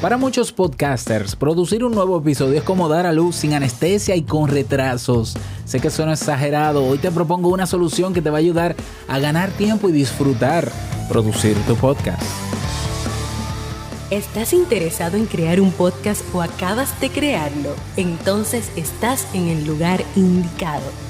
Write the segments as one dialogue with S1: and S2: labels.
S1: Para muchos podcasters, producir un nuevo episodio es como dar a luz sin anestesia y con retrasos. Sé que suena exagerado, hoy te propongo una solución que te va a ayudar a ganar tiempo y disfrutar producir tu podcast.
S2: ¿Estás interesado en crear un podcast o acabas de crearlo? Entonces estás en el lugar indicado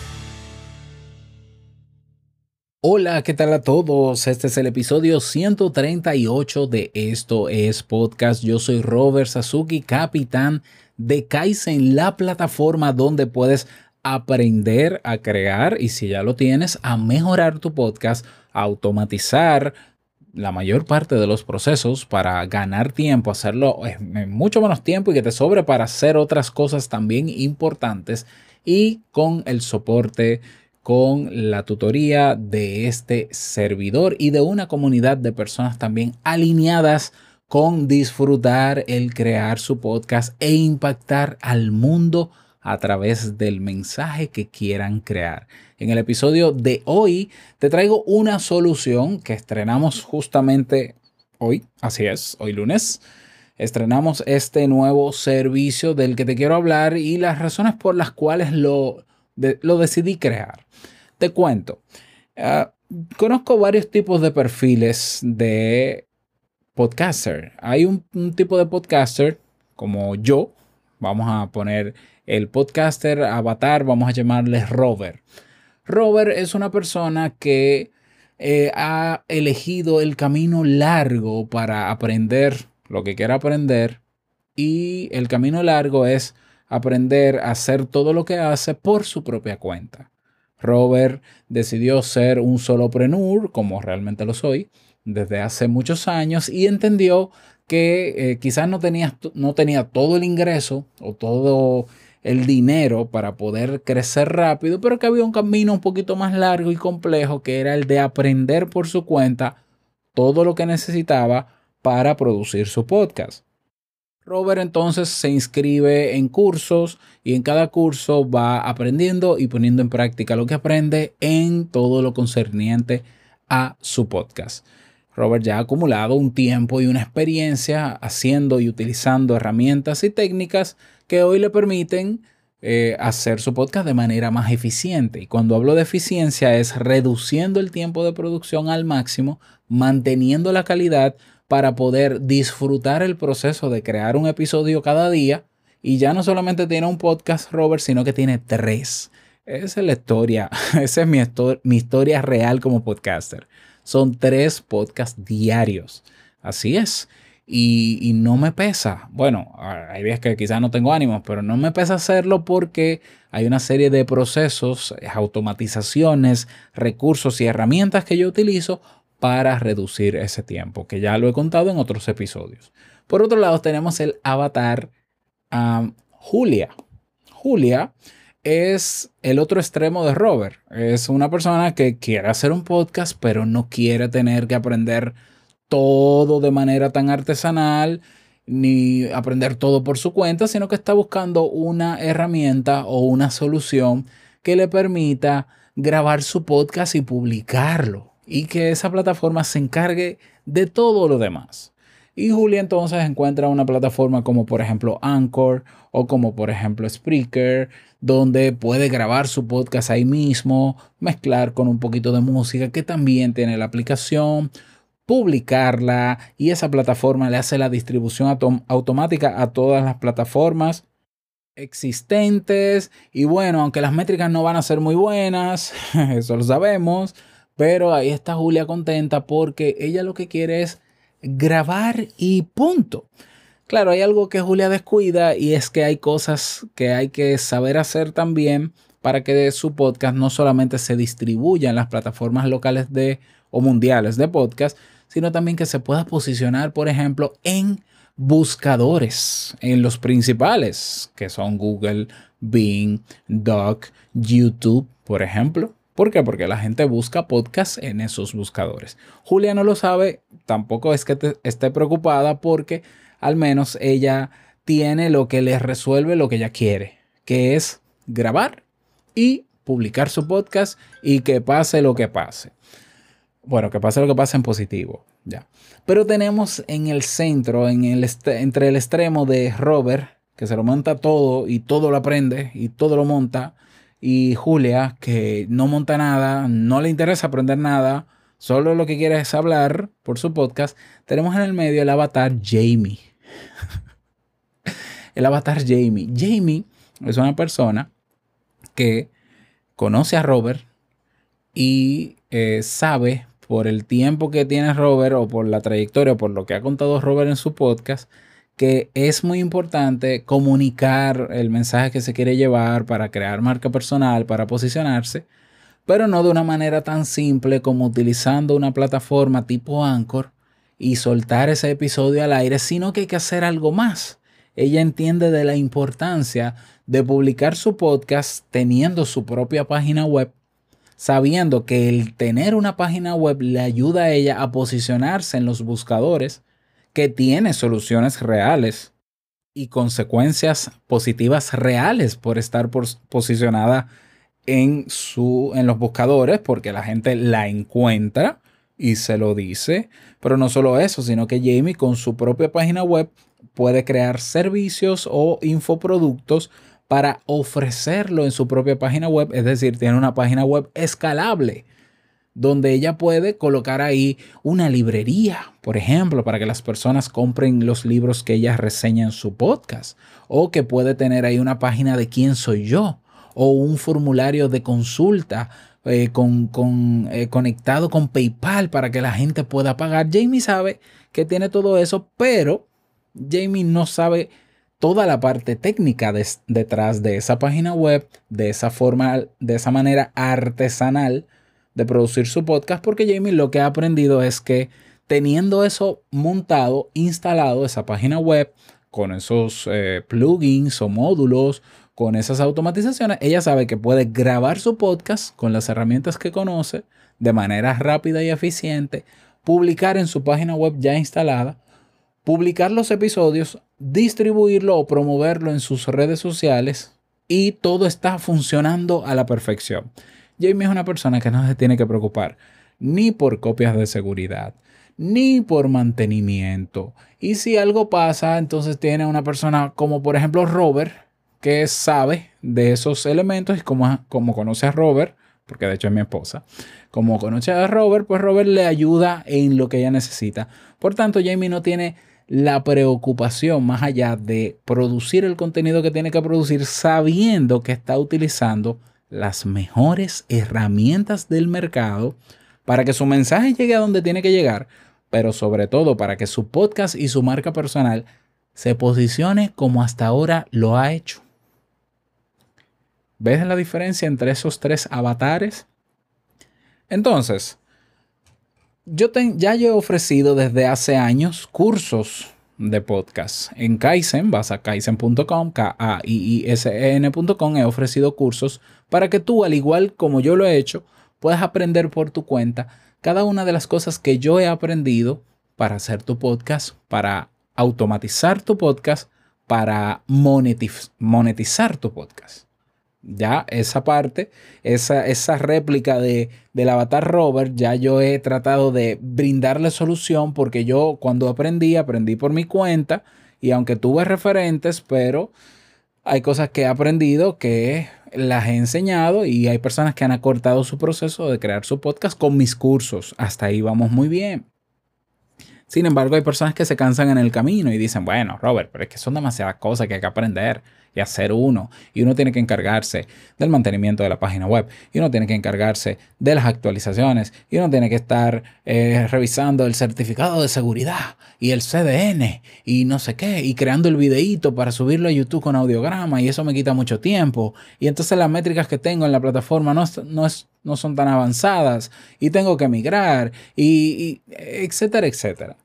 S1: Hola, ¿qué tal a todos? Este es el episodio 138 de Esto es Podcast. Yo soy Robert Sasuki, capitán de Kaizen, la plataforma donde puedes aprender a crear y si ya lo tienes, a mejorar tu podcast, automatizar la mayor parte de los procesos para ganar tiempo, hacerlo en mucho menos tiempo y que te sobre para hacer otras cosas también importantes y con el soporte con la tutoría de este servidor y de una comunidad de personas también alineadas con disfrutar el crear su podcast e impactar al mundo a través del mensaje que quieran crear. En el episodio de hoy te traigo una solución que estrenamos justamente hoy, así es, hoy lunes. Estrenamos este nuevo servicio del que te quiero hablar y las razones por las cuales lo, lo decidí crear. Te cuento. Ah, conozco varios tipos de perfiles de podcaster. Hay un, tipo de podcaster como yo. Vamos a poner el podcaster avatar, vamos a llamarle Robert. Robert es una persona que eh, ha elegido el camino largo para aprender lo que quiera aprender y el camino largo es aprender a hacer todo lo que hace por su propia cuenta. Robert decidió ser un solopreneur, como realmente lo soy, desde hace muchos años y entendió que eh, quizás no tenía, no tenía todo el ingreso o todo el dinero para poder crecer rápido, pero que había un camino un poquito más largo y complejo que era el de aprender por su cuenta todo lo que necesitaba para producir su podcast. Robert entonces se inscribe en cursos y en cada curso va aprendiendo y poniendo en práctica lo que aprende en todo lo concerniente a su podcast. Robert ya ha acumulado un tiempo y una experiencia haciendo y utilizando herramientas y técnicas que hoy le permiten eh, hacer su podcast de manera más eficiente. Y cuando hablo de eficiencia es reduciendo el tiempo de producción al máximo, manteniendo la calidad para poder disfrutar el proceso de crear un episodio cada día. Y ya no solamente tiene un podcast, Robert, sino que tiene tres. Esa es la historia, esa es mi, historia real como podcaster. Son tres podcasts diarios. Así es. Y, y, no me pesa. Bueno, hay veces que quizás no tengo ánimos, pero no me pesa hacerlo porque hay una serie de procesos, automatizaciones, recursos y herramientas que yo utilizo para reducir ese tiempo, que ya lo he contado en otros episodios. Por otro lado, tenemos el avatar Julia. Julia es el otro extremo de Robert. Es una persona que quiere hacer un podcast, pero no quiere tener que aprender todo de manera tan artesanal ni aprender todo por su cuenta, sino que está buscando una herramienta o una solución que le permita grabar su podcast y publicarlo y que esa plataforma se encargue de todo lo demás. Y Julia entonces encuentra una plataforma como por ejemplo Anchor o como por ejemplo Spreaker, donde puede grabar su podcast ahí mismo, mezclar con un poquito de música que también tiene la aplicación, publicarla y esa plataforma le hace la distribución automática a todas las plataformas existentes y bueno, aunque las métricas no van a ser muy buenas, eso lo sabemos, pero ahí está Julia contenta porque ella lo que quiere es grabar y punto. Claro, hay algo que Julia descuida y es que hay cosas que hay que saber hacer también para que su podcast no solamente se distribuya en las plataformas locales de o mundiales de podcast, sino también que se pueda posicionar, por ejemplo, en buscadores en los principales, que son Google, Bing, Doc, YouTube, por ejemplo. ¿Por qué? Porque la gente busca podcasts en esos buscadores. Julia no lo sabe, tampoco es que esté preocupada porque al menos ella tiene lo que le resuelve lo que ella quiere, que es grabar y publicar su podcast y que pase lo que pase. Bueno, que pase lo que pase en positivo, ya. Pero tenemos en el centro, en el entre el extremo de Robert, que se lo monta todo y todo lo aprende y todo lo monta, y Julia, que no monta nada, no le interesa aprender nada, solo lo que quiere es hablar por su podcast. Tenemos en el medio el avatar Jamie. el avatar Jamie. Jamie es una persona que conoce a Robert y eh, sabe por el tiempo que tiene Robert o por la trayectoria o por lo que ha contado Robert en su podcast, que es muy importante comunicar el mensaje que se quiere llevar para crear marca personal, para posicionarse, pero no de una manera tan simple como utilizando una plataforma tipo Anchor y soltar ese episodio al aire, sino que hay que hacer algo más. Ella entiende de la importancia de publicar su podcast teniendo su propia página web, sabiendo que el tener una página web le ayuda a ella a posicionarse en los buscadores, que tiene soluciones reales y consecuencias positivas reales por estar posicionada en, su, en los buscadores, porque la gente la encuentra y se lo dice. Pero no solo eso, sino que Jamie con su propia página web puede crear servicios o infoproductos para ofrecerlo en su propia página web. Es decir, tiene una página web escalable donde ella puede colocar ahí una librería, por ejemplo, para que las personas compren los libros que ella reseña en su podcast, o que puede tener ahí una página de quién soy yo, o un formulario de consulta eh, con, eh, conectado con PayPal para que la gente pueda pagar. Jamie sabe que tiene todo eso, pero Jamie no sabe toda la parte técnica detrás de esa página web, de esa forma, de esa manera artesanal de producir su podcast, porque Jamie lo que ha aprendido es que teniendo eso montado, instalado, esa página web, con esos eh, plugins o módulos, con esas automatizaciones, ella sabe que puede grabar su podcast con las herramientas que conoce de manera rápida y eficiente, publicar en su página web ya instalada, publicar los episodios, distribuirlo o promoverlo en sus redes sociales y todo está funcionando a la perfección. Jamie es una persona que no se tiene que preocupar ni por copias de seguridad, ni por mantenimiento. Y si algo pasa, entonces tiene una persona como por ejemplo Robert, que sabe de esos elementos y como, como conoce a Robert, porque de hecho es mi esposa, como conoce a Robert, pues Robert le ayuda en lo que ella necesita. Por tanto, Jamie no tiene la preocupación más allá de producir el contenido que tiene que producir sabiendo que está utilizando las mejores herramientas del mercado para que su mensaje llegue a donde tiene que llegar, pero sobre todo para que su podcast y su marca personal se posicione como hasta ahora lo ha hecho. ¿Ves la diferencia entre esos tres avatares? Entonces, yo ya yo he ofrecido desde hace años cursos de podcast. En Kaizen, vas a kaizen.com, k a i i s e n.com, he ofrecido cursos para que tú, al igual como yo lo he hecho, puedas aprender por tu cuenta cada una de las cosas que yo he aprendido para hacer tu podcast, para automatizar tu podcast, para monetizar tu podcast. Ya esa parte, esa, esa réplica de, del avatar Robert, ya yo he tratado de brindarle solución porque yo cuando aprendí, aprendí por mi cuenta y aunque tuve referentes, pero hay cosas que he aprendido que las he enseñado y hay personas que han acortado su proceso de crear su podcast con mis cursos. Hasta ahí vamos muy bien. Sin embargo, hay personas que se cansan en el camino y dicen, bueno, Robert, pero es que son demasiadas cosas que hay que aprender y hacer uno. Y uno tiene que encargarse del mantenimiento de la página web. Y uno tiene que encargarse de las actualizaciones. Y uno tiene que estar eh, revisando el certificado de seguridad y el CDN y no sé qué. Y creando el videíto para subirlo a YouTube con audiograma. Y eso me quita mucho tiempo. Y entonces las métricas que tengo en la plataforma no, no, son tan avanzadas. Y tengo que migrar. Y, y etcétera, etcétera.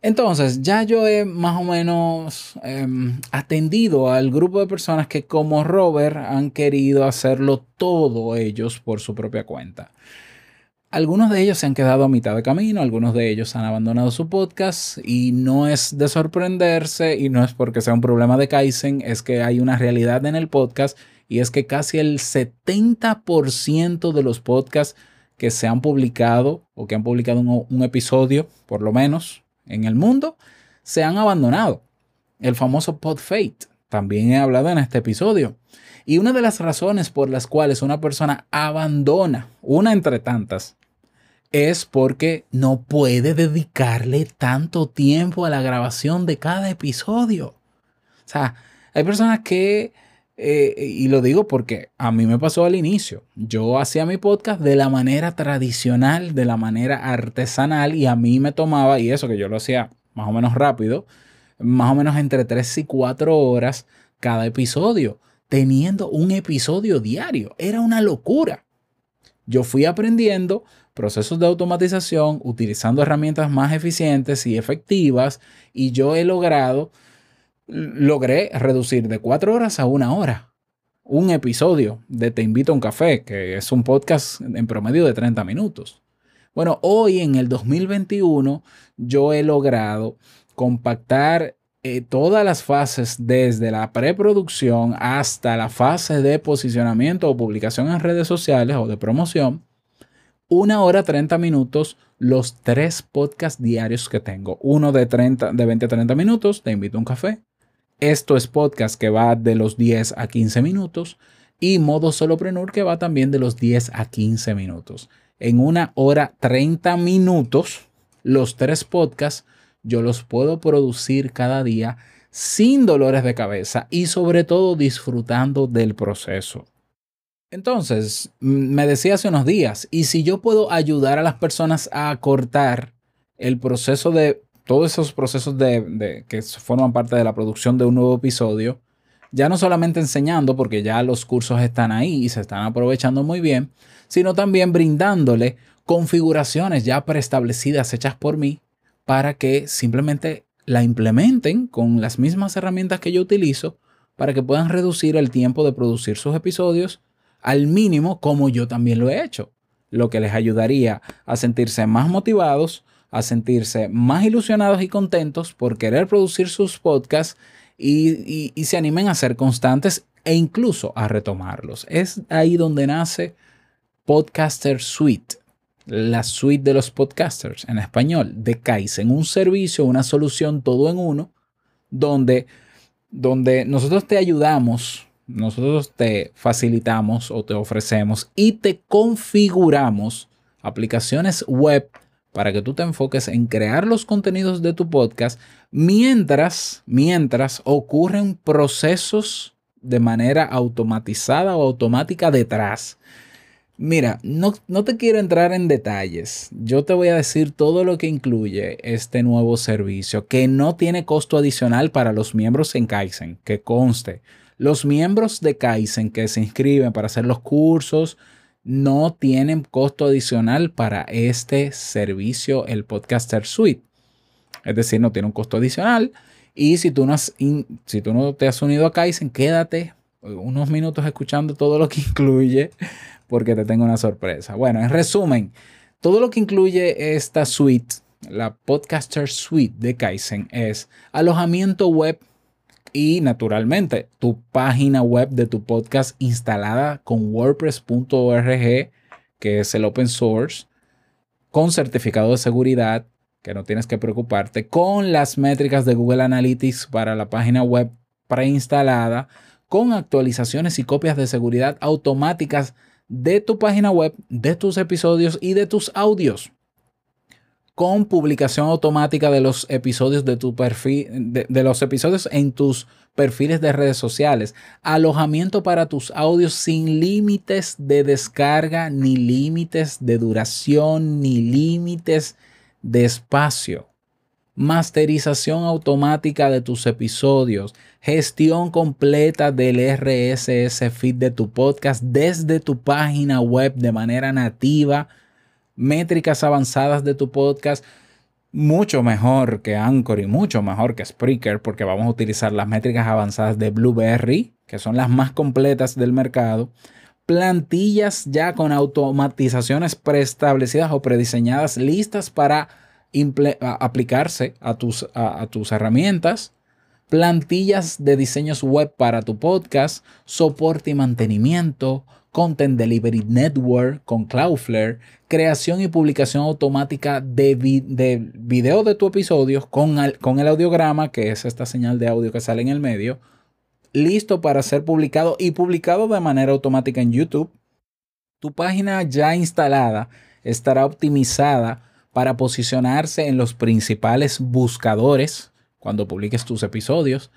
S1: Entonces, ya yo he más o menos em, atendido al grupo de personas que como Robert han querido hacerlo todo ellos por su propia cuenta. Algunos de ellos se han quedado a mitad de camino, algunos de ellos han abandonado su podcast y no es de sorprenderse y no es porque sea un problema de Kaizen, es que hay una realidad en el podcast y es que casi el 70% de los podcasts que se han publicado o que han publicado un, un episodio, por lo menos, en el mundo se han abandonado. El famoso pod fate. También he hablado en este episodio. Y una de las razones por las cuales una persona abandona, una entre tantas, es porque no puede dedicarle tanto tiempo a la grabación de cada episodio. O sea, hay personas que, eh, y lo digo porque a mí me pasó al inicio, yo hacía mi podcast de la manera tradicional, de la manera artesanal, y a mí me tomaba, y eso que yo lo hacía más o menos rápido, más o menos entre 3 y 4 horas cada episodio, teniendo un episodio diario. Era una locura. Yo fui aprendiendo procesos de automatización utilizando herramientas más eficientes y efectivas y yo he logrado, logré reducir de 4 horas a una hora un episodio de Te invito a un café, que es un podcast en promedio de 30 minutos. Bueno, hoy en el 2021 yo he logrado compactar eh, todas las fases desde la preproducción hasta la fase de posicionamiento o publicación en redes sociales o de promoción. Una hora 30 minutos los tres podcasts diarios que tengo. Uno de, 30, de 20 a 30 minutos, te invito a un café. Esto es podcast que va de los 10 a 15 minutos. Y modo soloprenur que va también de los 10 a 15 minutos en una hora 30 minutos, los tres podcasts, yo los puedo producir cada día sin dolores de cabeza y sobre todo disfrutando del proceso. Entonces, me decía hace unos días, ¿y si yo puedo ayudar a las personas a cortar el proceso de todos esos procesos de, que forman parte de la producción de un nuevo episodio? Ya no solamente enseñando, porque ya los cursos están ahí y se están aprovechando muy bien, sino también brindándole configuraciones ya preestablecidas hechas por mí para que simplemente la implementen con las mismas herramientas que yo utilizo para que puedan reducir el tiempo de producir sus episodios al mínimo como yo también lo he hecho, lo que les ayudaría a sentirse más motivados, a sentirse más ilusionados y contentos por querer producir sus podcasts y, y se animen a ser constantes e incluso a retomarlos. Es ahí donde nace Podcaster Suite, la suite de los podcasters en español, de Kaizen, un servicio, una solución todo en uno, donde, donde nosotros te ayudamos, nosotros te facilitamos o te ofrecemos y te configuramos aplicaciones web para que tú te enfoques en crear los contenidos de tu podcast mientras, mientras ocurren procesos de manera automatizada o automática detrás Mira, no, te quiero entrar en detalles. Yo te voy a decir todo lo que incluye este nuevo servicio, que no tiene costo adicional para los miembros en Kaizen, que conste. Los miembros de Kaizen que se inscriben para hacer los cursos no tienen costo adicional para este servicio, el Podcaster Suite. Es decir, no tiene un costo adicional. Y si tú no, si tú no te has unido a Kaizen, quédate unos minutos escuchando todo lo que incluye porque te tengo una sorpresa. Bueno, en resumen, todo lo que incluye esta suite, la Podcaster Suite de Kaizen, es alojamiento web y naturalmente tu página web de tu podcast instalada con wordpress.org, que es el open source, con certificado de seguridad, que no tienes que preocuparte, con las métricas de Google Analytics para la página web preinstalada, con actualizaciones y copias de seguridad automáticas de tu página web, de tus episodios y de tus audios. Con publicación automática de los episodios de tu perfil, de, los episodios en tus perfiles de redes sociales. Alojamiento para tus audios sin límites de descarga, ni límites de duración, ni límites de espacio. Masterización automática de tus episodios, gestión completa del RSS feed de tu podcast desde tu página web de manera nativa, métricas avanzadas de tu podcast. mucho mejor que Anchor y mucho mejor que Spreaker porque vamos a utilizar las métricas avanzadas de Blueberry, que son las más completas del mercado. Plantillas ya con automatizaciones preestablecidas o prediseñadas listas para aplicarse a tus, a tus herramientas plantillas de diseños web para tu podcast, soporte y mantenimiento, Content Delivery Network con Cloudflare, creación y publicación automática de, de video de tu episodio con, con el audiograma, que es esta señal de audio que sale en el medio, listo para ser publicado y publicado de manera automática en YouTube. Tu página ya instalada estará optimizada para posicionarse en los principales buscadores cuando publiques tus episodios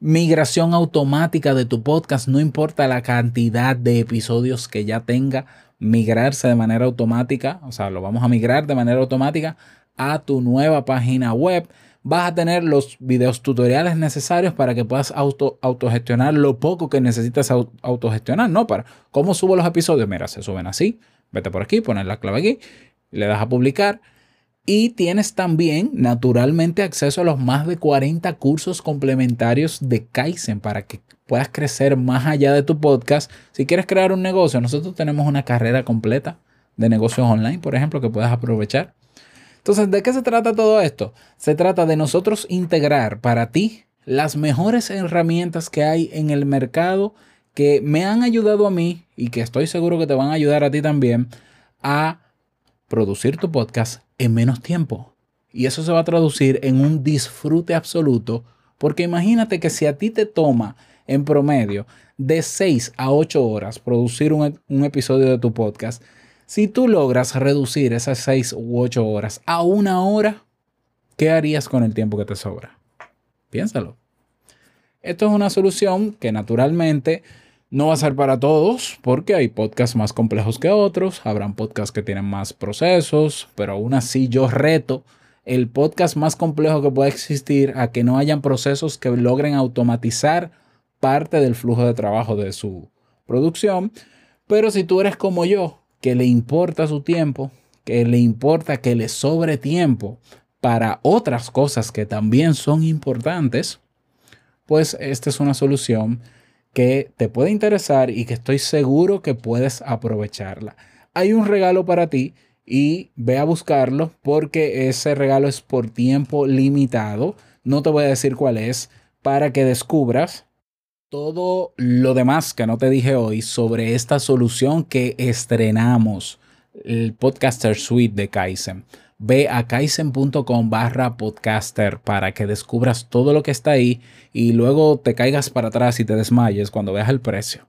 S1: migración automática de tu podcast, no importa la cantidad de episodios que ya tenga, migrarse de manera automática, o sea, lo vamos a migrar de manera automática a tu nueva página web. Vas a tener los videos tutoriales necesarios para que puedas auto, autogestionar lo poco que necesitas autogestionar, ¿no? Para cómo subo los episodios. Mira, se suben así. Vete por aquí, pones la clave aquí, le das a publicar y tienes también, naturalmente, acceso a los más de 40 cursos complementarios de Kaizen para que puedas crecer más allá de tu podcast. Si quieres crear un negocio, nosotros tenemos una carrera completa de negocios online, por ejemplo, que puedas aprovechar. Entonces, ¿de qué se trata todo esto? Se trata de nosotros integrar para ti las mejores herramientas que hay en el mercado que me han ayudado a mí y que estoy seguro que te van a ayudar a ti también a producir tu podcast en menos tiempo. Y eso se va a traducir en un disfrute absoluto, porque imagínate que si a ti te toma en promedio de 6 a 8 horas producir un, episodio de tu podcast, si tú logras reducir esas 6 u 8 horas a una hora, ¿qué harías con el tiempo que te sobra? Piénsalo. Esto es una solución que naturalmente no va a ser para todos porque hay podcasts más complejos que otros, habrán podcasts que tienen más procesos, pero aún así yo reto el podcast más complejo que pueda existir a que no hayan procesos que logren automatizar parte del flujo de trabajo de su producción. Pero si tú eres como yo, que le importa su tiempo, que le importa que le sobre tiempo para otras cosas que también son importantes, pues esta es una solución que te puede interesar y que estoy seguro que puedes aprovecharla. Hay un regalo para ti y ve a buscarlo porque ese regalo es por tiempo limitado. No te voy a decir cuál es para que descubras todo lo demás que no te dije hoy sobre esta solución que estrenamos, el Podcaster Suite de Kaizen ve a kaizen.com barra podcaster para que descubras todo lo que está ahí y luego te caigas para atrás y te desmayes cuando veas el precio.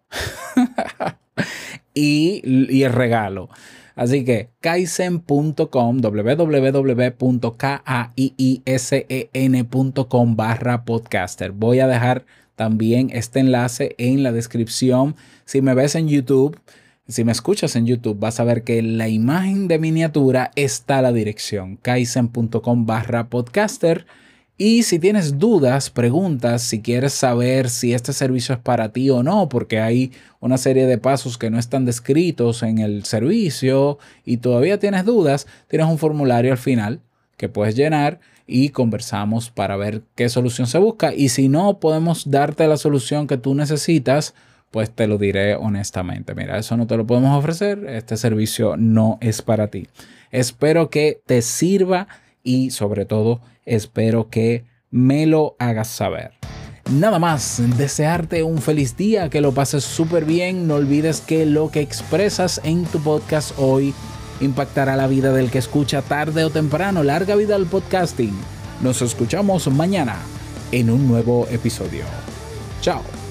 S1: y, y, el regalo. Así que kaizen.com, www.kaiisen.com barra podcaster. Voy a dejar también este enlace en la descripción. Si me ves en YouTube, si me escuchas en YouTube, vas a ver que en la imagen de miniatura está la dirección kaizen.com barra podcaster. Y si tienes dudas, preguntas, si quieres saber si este servicio es para ti o no, porque hay una serie de pasos que no están descritos en el servicio y todavía tienes dudas, tienes un formulario al final que puedes llenar y conversamos para ver qué solución se busca. Y si no, podemos darte la solución que tú necesitas pues te lo diré honestamente. Mira, eso no te lo podemos ofrecer, este servicio no es para ti. Espero que te sirva y sobre todo espero que me lo hagas saber. Nada más, desearte un feliz día, que lo pases súper bien. No olvides que lo que expresas en tu podcast hoy impactará la vida del que escucha tarde o temprano. Larga vida al podcasting. Nos escuchamos mañana en un nuevo episodio. Chao.